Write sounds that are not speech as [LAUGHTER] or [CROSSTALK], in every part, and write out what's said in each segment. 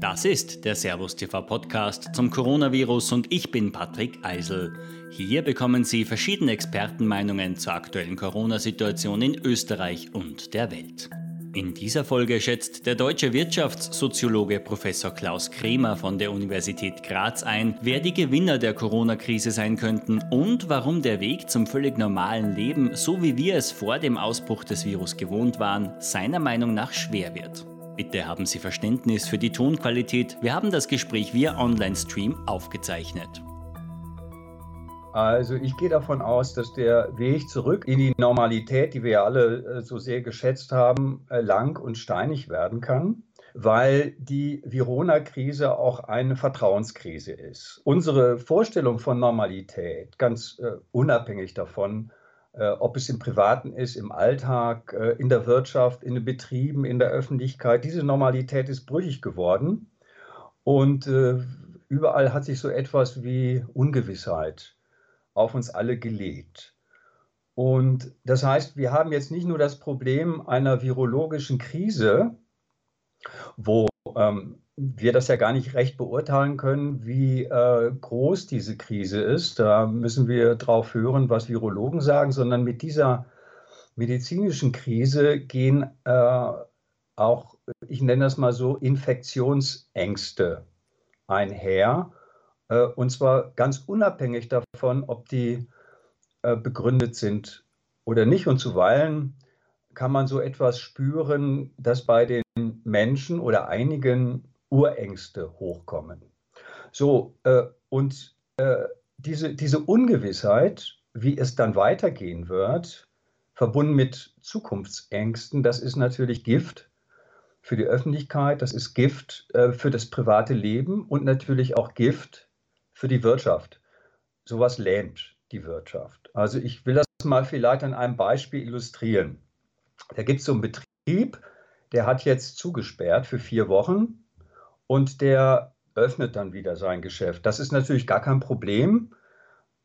Das ist der Servus TV Podcast zum Coronavirus und ich bin Patrick Eisel. Hier bekommen Sie verschiedene Expertenmeinungen zur aktuellen Corona-Situation in Österreich und der Welt. In dieser Folge schätzt der deutsche Wirtschaftssoziologe Professor Klaus Kremer von der Universität Graz ein, wer die Gewinner der Corona-Krise sein könnten und warum der Weg zum völlig normalen Leben, so wie wir es vor dem Ausbruch des Virus gewohnt waren, seiner Meinung nach schwer wird. Bitte haben Sie Verständnis für die Tonqualität. Wir haben das Gespräch via Online-Stream aufgezeichnet. Also ich gehe davon aus, dass der Weg zurück in die Normalität, die wir alle äh, so sehr geschätzt haben, äh, lang und steinig werden kann, weil die Virona-Krise auch eine Vertrauenskrise ist. Unsere Vorstellung von Normalität, ganz äh, unabhängig davon, ob es im Privaten ist, im Alltag, äh, in der Wirtschaft, in den Betrieben, in der Öffentlichkeit. Diese Normalität ist brüchig geworden und äh, überall hat sich so etwas wie Ungewissheit auf uns alle gelegt. Und das heißt, wir haben jetzt nicht nur das Problem einer virologischen Krise, wo ähm, wir das ja gar nicht recht beurteilen können, wie äh, groß diese Krise ist. Da müssen wir drauf hören, was Virologen sagen, sondern mit dieser medizinischen Krise gehen äh, auch, ich nenne das mal so, Infektionsängste einher. Äh, und zwar ganz unabhängig davon, ob die äh, begründet sind oder nicht. Und zuweilen kann man so etwas spüren, dass bei den Menschen oder einigen Urängste hochkommen. So, äh, und äh, diese, diese Ungewissheit, wie es dann weitergehen wird, verbunden mit Zukunftsängsten, das ist natürlich Gift für die Öffentlichkeit, das ist Gift äh, für das private Leben und natürlich auch Gift für die Wirtschaft. Sowas lähmt die Wirtschaft. Also ich will das mal vielleicht an einem Beispiel illustrieren. Da gibt es so einen Betrieb, der hat jetzt zugesperrt für vier Wochen und der öffnet dann wieder sein Geschäft. Das ist natürlich gar kein Problem,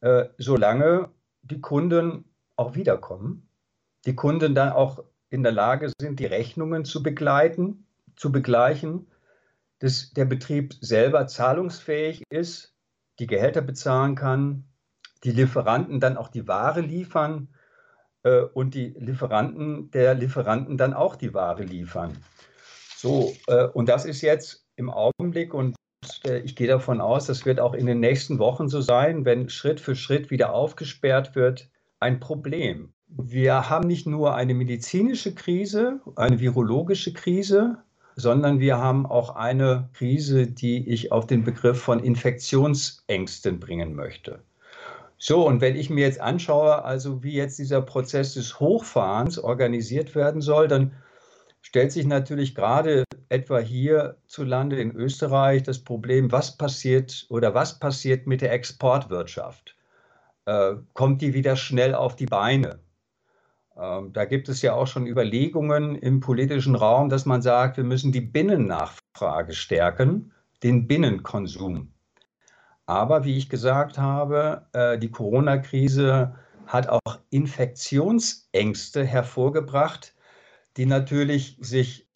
äh, solange die Kunden auch wiederkommen, die Kunden dann auch in der Lage sind, die Rechnungen zu begleiten, zu begleichen, dass der Betrieb selber zahlungsfähig ist, die Gehälter bezahlen kann, die Lieferanten dann auch die Ware liefern äh, und die Lieferanten der Lieferanten dann auch die Ware liefern. So, äh, und das ist jetzt im Augenblick und äh, ich gehe davon aus, das wird auch in den nächsten Wochen so sein, wenn Schritt für Schritt wieder aufgesperrt wird, ein Problem. Wir haben nicht nur eine medizinische Krise, eine virologische Krise, sondern wir haben auch eine Krise, die ich auf den Begriff von Infektionsängsten bringen möchte. So, und wenn ich mir jetzt anschaue, also wie jetzt dieser Prozess des Hochfahrens organisiert werden soll, dann stellt sich natürlich gerade etwa hierzulande in Österreich das Problem, was passiert oder was passiert mit der Exportwirtschaft? Äh, kommt die wieder schnell auf die Beine? Ähm, da gibt es ja auch schon Überlegungen im politischen Raum, dass man sagt, wir müssen die Binnennachfrage stärken, den Binnenkonsum. Aber wie ich gesagt habe, äh, die Corona-Krise hat auch Infektionsängste hervorgebracht, die natürlich sich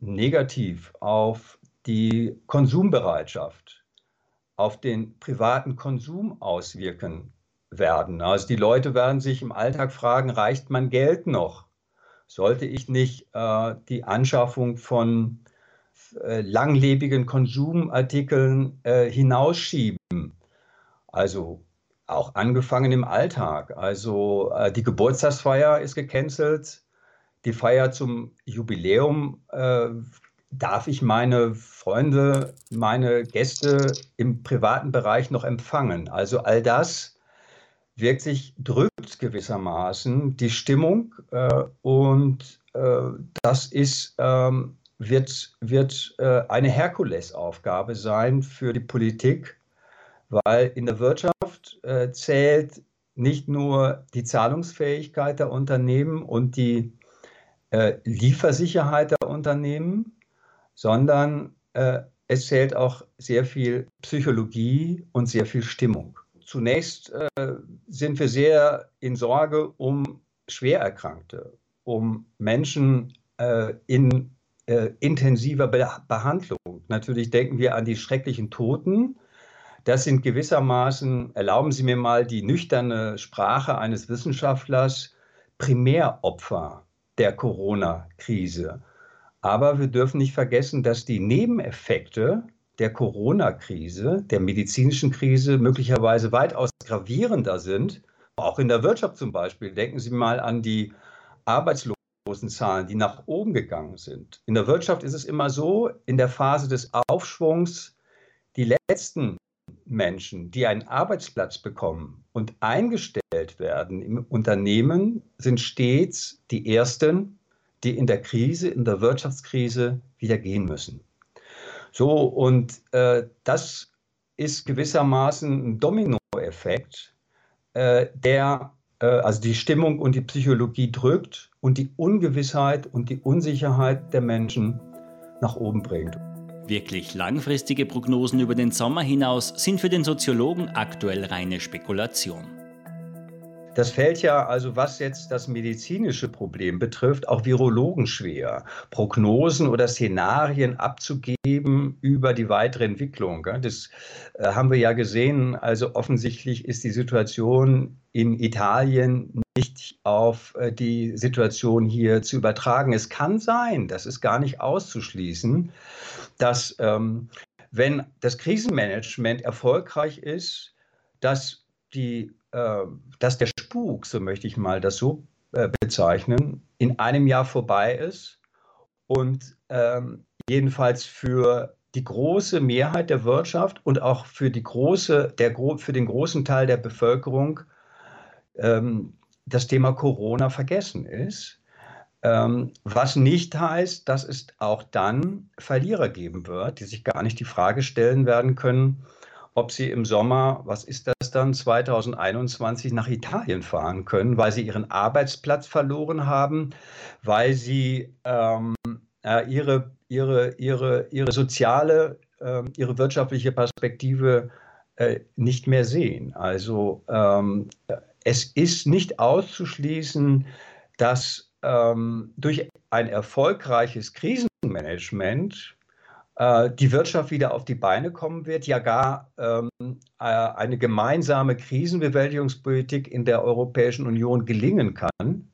negativ auf die Konsumbereitschaft, auf den privaten Konsum auswirken werden. Also die Leute werden sich im Alltag fragen, reicht mein Geld noch? Sollte ich nicht äh, die Anschaffung von äh, langlebigen Konsumartikeln äh, hinausschieben? Also auch angefangen im Alltag. Also äh, die Geburtstagsfeier ist gecancelt, die Feier zum Jubiläum äh, darf ich meine Freunde, meine Gäste im privaten Bereich noch empfangen. Also all das wirkt sich, drückt gewissermaßen die Stimmung äh, und äh, das ist, ähm, wird, wird äh, eine Herkulesaufgabe sein für die Politik, weil in der Wirtschaft äh, zählt nicht nur die Zahlungsfähigkeit der Unternehmen und die äh, Liefersicherheit der Unternehmen, sondern äh, es zählt auch sehr viel Psychologie und sehr viel Stimmung. Zunächst äh, sind wir sehr in Sorge um Schwererkrankte, um Menschen äh, in äh, intensiver Be Behandlung. Natürlich denken wir an die schrecklichen Toten. Das sind gewissermaßen, erlauben Sie mir mal die nüchterne Sprache eines Wissenschaftlers, Primäropfer der Corona-Krise. Aber wir dürfen nicht vergessen, dass die Nebeneffekte der Corona-Krise, der medizinischen Krise möglicherweise weitaus gravierender sind, auch in der Wirtschaft zum Beispiel. Denken Sie mal an die Arbeitslosenzahlen, die nach oben gegangen sind. In der Wirtschaft ist es immer so, in der Phase des Aufschwungs, die letzten Menschen, die einen Arbeitsplatz bekommen und eingestellt werden im Unternehmen, sind stets die ersten, die in der Krise, in der Wirtschaftskrise wieder gehen müssen. So, und äh, das ist gewissermaßen ein Dominoeffekt, äh, der äh, also die Stimmung und die Psychologie drückt und die Ungewissheit und die Unsicherheit der Menschen nach oben bringt. Wirklich langfristige Prognosen über den Sommer hinaus sind für den Soziologen aktuell reine Spekulation. Das fällt ja also, was jetzt das medizinische Problem betrifft, auch Virologen schwer, Prognosen oder Szenarien abzugeben über die weitere Entwicklung. Das äh, haben wir ja gesehen. Also offensichtlich ist die Situation in Italien nicht auf äh, die Situation hier zu übertragen. Es kann sein, das ist gar nicht auszuschließen, dass ähm, wenn das Krisenmanagement erfolgreich ist, dass die äh, dass der Spuk, so möchte ich mal das so äh, bezeichnen, in einem Jahr vorbei ist und ähm, jedenfalls für die große Mehrheit der Wirtschaft und auch für, die große, der, für den großen Teil der Bevölkerung ähm, das Thema Corona vergessen ist. Ähm, was nicht heißt, dass es auch dann Verlierer geben wird, die sich gar nicht die Frage stellen werden können, ob sie im Sommer, was ist das dann, 2021 nach Italien fahren können, weil sie ihren Arbeitsplatz verloren haben, weil sie ähm, äh, ihre, ihre, ihre, ihre soziale, äh, ihre wirtschaftliche Perspektive äh, nicht mehr sehen. Also ähm, es ist nicht auszuschließen, dass ähm, durch ein erfolgreiches Krisenmanagement äh, die Wirtschaft wieder auf die Beine kommen wird, ja gar ähm, äh, eine gemeinsame Krisenbewältigungspolitik in der Europäischen Union gelingen kann.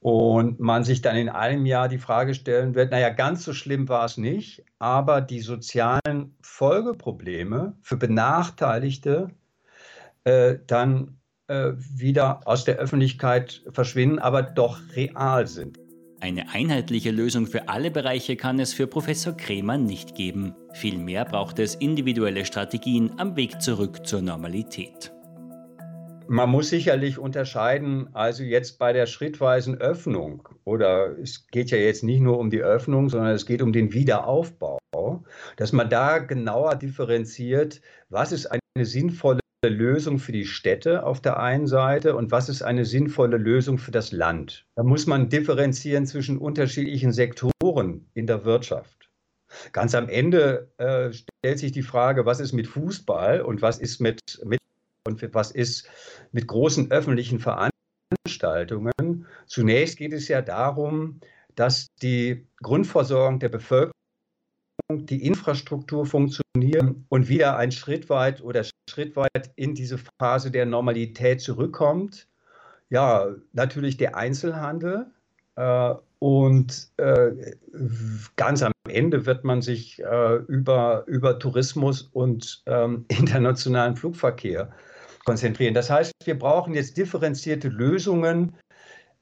Und man sich dann in einem Jahr die Frage stellen wird, naja, ganz so schlimm war es nicht, aber die sozialen Folgeprobleme für Benachteiligte äh, dann äh, wieder aus der Öffentlichkeit verschwinden, aber doch real sind. Eine einheitliche Lösung für alle Bereiche kann es für Professor Kremer nicht geben. Vielmehr braucht es individuelle Strategien am Weg zurück zur Normalität. Man muss sicherlich unterscheiden, also jetzt bei der schrittweisen Öffnung, oder es geht ja jetzt nicht nur um die Öffnung, sondern es geht um den Wiederaufbau, dass man da genauer differenziert, was ist eine sinnvolle Lösung für die Städte auf der einen Seite und was ist eine sinnvolle Lösung für das Land. Da muss man differenzieren zwischen unterschiedlichen Sektoren in der Wirtschaft. Ganz am Ende äh, stellt sich die Frage, was ist mit Fußball und was ist mit, mit und was ist mit großen öffentlichen Veranstaltungen. Zunächst geht es ja darum, dass die Grundversorgung der Bevölkerung die Infrastruktur funktioniert und wieder ein Schritt weit oder Schritt weit in diese Phase der Normalität zurückkommt. Ja, natürlich der Einzelhandel. Äh, und äh, ganz am Ende wird man sich äh, über, über Tourismus und ähm, [LAUGHS] internationalen Flugverkehr konzentrieren. Das heißt, wir brauchen jetzt differenzierte Lösungen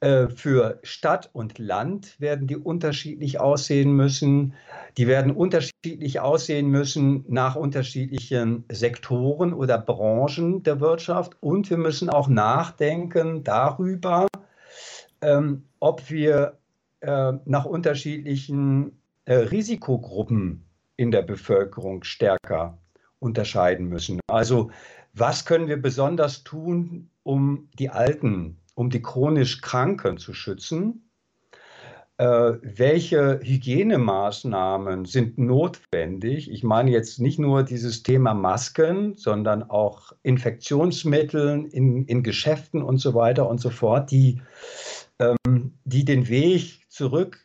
für Stadt und Land werden die unterschiedlich aussehen müssen. Die werden unterschiedlich aussehen müssen nach unterschiedlichen Sektoren oder Branchen der Wirtschaft. Und wir müssen auch nachdenken darüber, ähm, ob wir äh, nach unterschiedlichen äh, Risikogruppen in der Bevölkerung stärker unterscheiden müssen. Also was können wir besonders tun, um die Alten um die chronisch Kranken zu schützen? Äh, welche Hygienemaßnahmen sind notwendig? Ich meine jetzt nicht nur dieses Thema Masken, sondern auch Infektionsmittel in, in Geschäften und so weiter und so fort, die, ähm, die den Weg zurück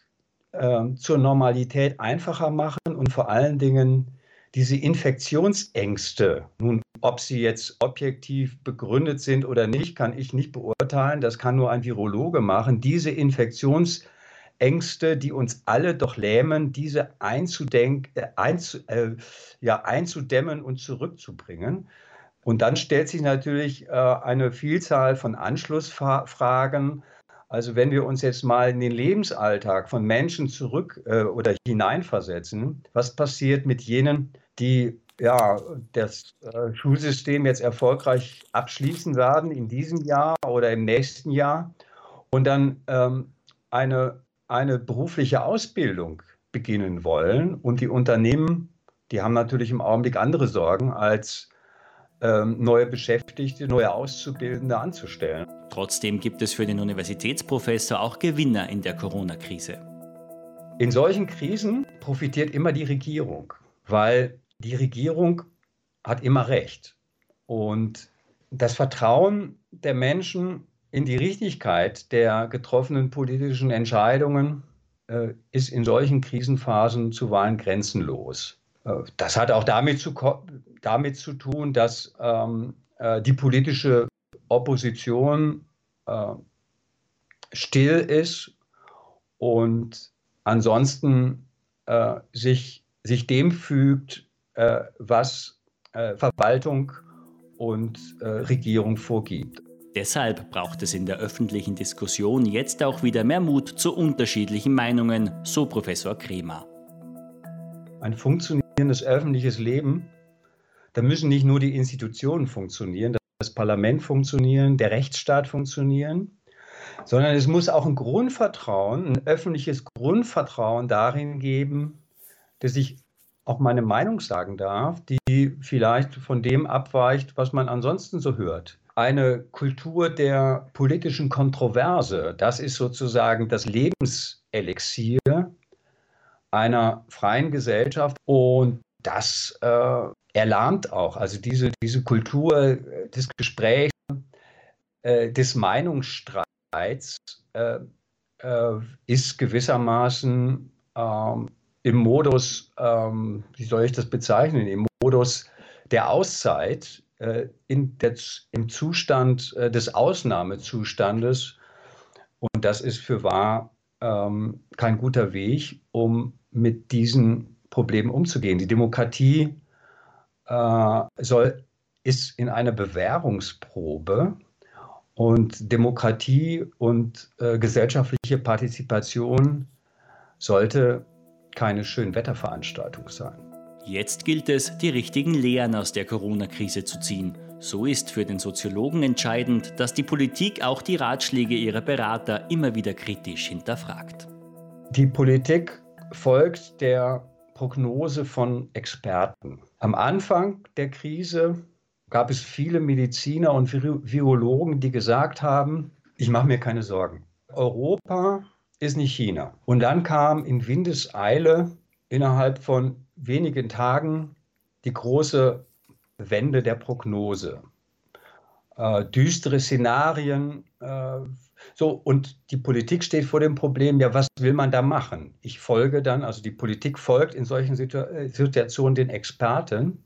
äh, zur Normalität einfacher machen und vor allen Dingen diese Infektionsängste, nun ob sie jetzt objektiv begründet sind oder nicht, kann ich nicht beurteilen. Das kann nur ein Virologe machen. Diese Infektionsängste, die uns alle doch lähmen, diese einzudenk, äh, einzu, äh, ja, einzudämmen und zurückzubringen. Und dann stellt sich natürlich äh, eine Vielzahl von Anschlussfragen. Also wenn wir uns jetzt mal in den Lebensalltag von Menschen zurück äh, oder hineinversetzen, was passiert mit jenen, die ja, das äh, Schulsystem jetzt erfolgreich abschließen werden in diesem Jahr oder im nächsten Jahr und dann ähm, eine, eine berufliche Ausbildung beginnen wollen. Und die Unternehmen, die haben natürlich im Augenblick andere Sorgen, als ähm, neue Beschäftigte, neue Auszubildende anzustellen. Trotzdem gibt es für den Universitätsprofessor auch Gewinner in der Corona-Krise. In solchen Krisen profitiert immer die Regierung, weil die Regierung hat immer recht. Und das Vertrauen der Menschen in die Richtigkeit der getroffenen politischen Entscheidungen äh, ist in solchen Krisenphasen zuweilen grenzenlos. Äh, das hat auch damit zu, damit zu tun, dass ähm, äh, die politische Opposition äh, still ist und ansonsten äh, sich, sich dem fügt, was äh, Verwaltung und äh, Regierung vorgibt. Deshalb braucht es in der öffentlichen Diskussion jetzt auch wieder mehr Mut zu unterschiedlichen Meinungen, so Professor Kremer. Ein funktionierendes öffentliches Leben, da müssen nicht nur die Institutionen funktionieren, das Parlament funktionieren, der Rechtsstaat funktionieren, sondern es muss auch ein Grundvertrauen, ein öffentliches Grundvertrauen darin geben, dass ich auch meine Meinung sagen darf, die vielleicht von dem abweicht, was man ansonsten so hört. Eine Kultur der politischen Kontroverse, das ist sozusagen das Lebenselixier einer freien Gesellschaft und das äh, erlahmt auch. Also diese, diese Kultur des Gesprächs, äh, des Meinungsstreits äh, äh ist gewissermaßen ähm, im Modus, ähm, wie soll ich das bezeichnen, im Modus der Auszeit, äh, in der, im Zustand äh, des Ausnahmezustandes. Und das ist für wahr ähm, kein guter Weg, um mit diesen Problemen umzugehen. Die Demokratie äh, soll, ist in einer Bewährungsprobe und Demokratie und äh, gesellschaftliche Partizipation sollte keine Schönwetterveranstaltung sein. Jetzt gilt es, die richtigen Lehren aus der Corona-Krise zu ziehen. So ist für den Soziologen entscheidend, dass die Politik auch die Ratschläge ihrer Berater immer wieder kritisch hinterfragt. Die Politik folgt der Prognose von Experten. Am Anfang der Krise gab es viele Mediziner und Virologen, die gesagt haben, ich mache mir keine Sorgen. Europa ist nicht China. Und dann kam in Windeseile innerhalb von wenigen Tagen die große Wende der Prognose. Äh, düstere Szenarien. Äh, so, und die Politik steht vor dem Problem, ja, was will man da machen? Ich folge dann, also die Politik folgt in solchen Situ äh, Situationen den Experten.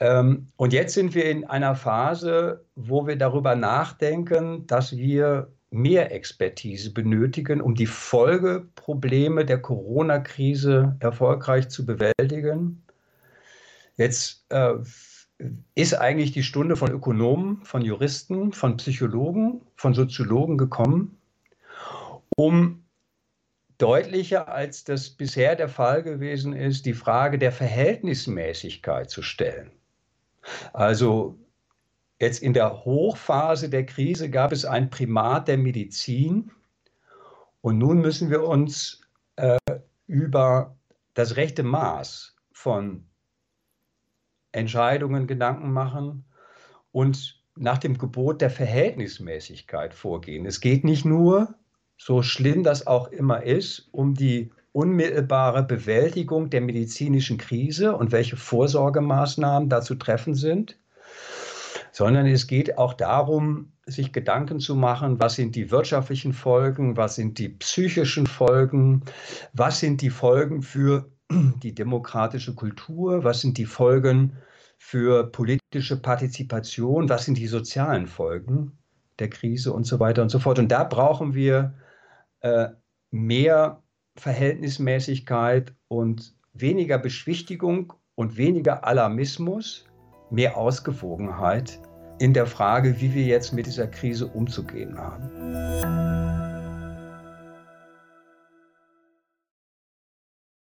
Ähm, und jetzt sind wir in einer Phase, wo wir darüber nachdenken, dass wir mehr Expertise benötigen, um die Folgeprobleme der Corona-Krise erfolgreich zu bewältigen. Jetzt äh, ist eigentlich die Stunde von Ökonomen, von Juristen, von Psychologen, von Soziologen gekommen, um deutlicher als das bisher der Fall gewesen ist, die Frage der Verhältnismäßigkeit zu stellen. Also Jetzt in der Hochphase der Krise gab es ein Primat der Medizin und nun müssen wir uns äh, über das rechte Maß von Entscheidungen Gedanken machen und nach dem Gebot der Verhältnismäßigkeit vorgehen. Es geht nicht nur, so schlimm das auch immer ist, um die unmittelbare Bewältigung der medizinischen Krise und welche Vorsorgemaßnahmen dazu treffen sind, sondern es geht auch darum, sich Gedanken zu machen, was sind die wirtschaftlichen Folgen, was sind die psychischen Folgen, was sind die Folgen für [CLEARS THROAT] die demokratische Kultur, was sind die Folgen für politische Partizipation, was sind die sozialen Folgen der Krise und so weiter und so fort. Und da brauchen wir äh, mehr Verhältnismäßigkeit und weniger Beschwichtigung und weniger Alarmismus, mehr Ausgewogenheit in der Frage, wie wir jetzt mit dieser Krise umzugehen haben.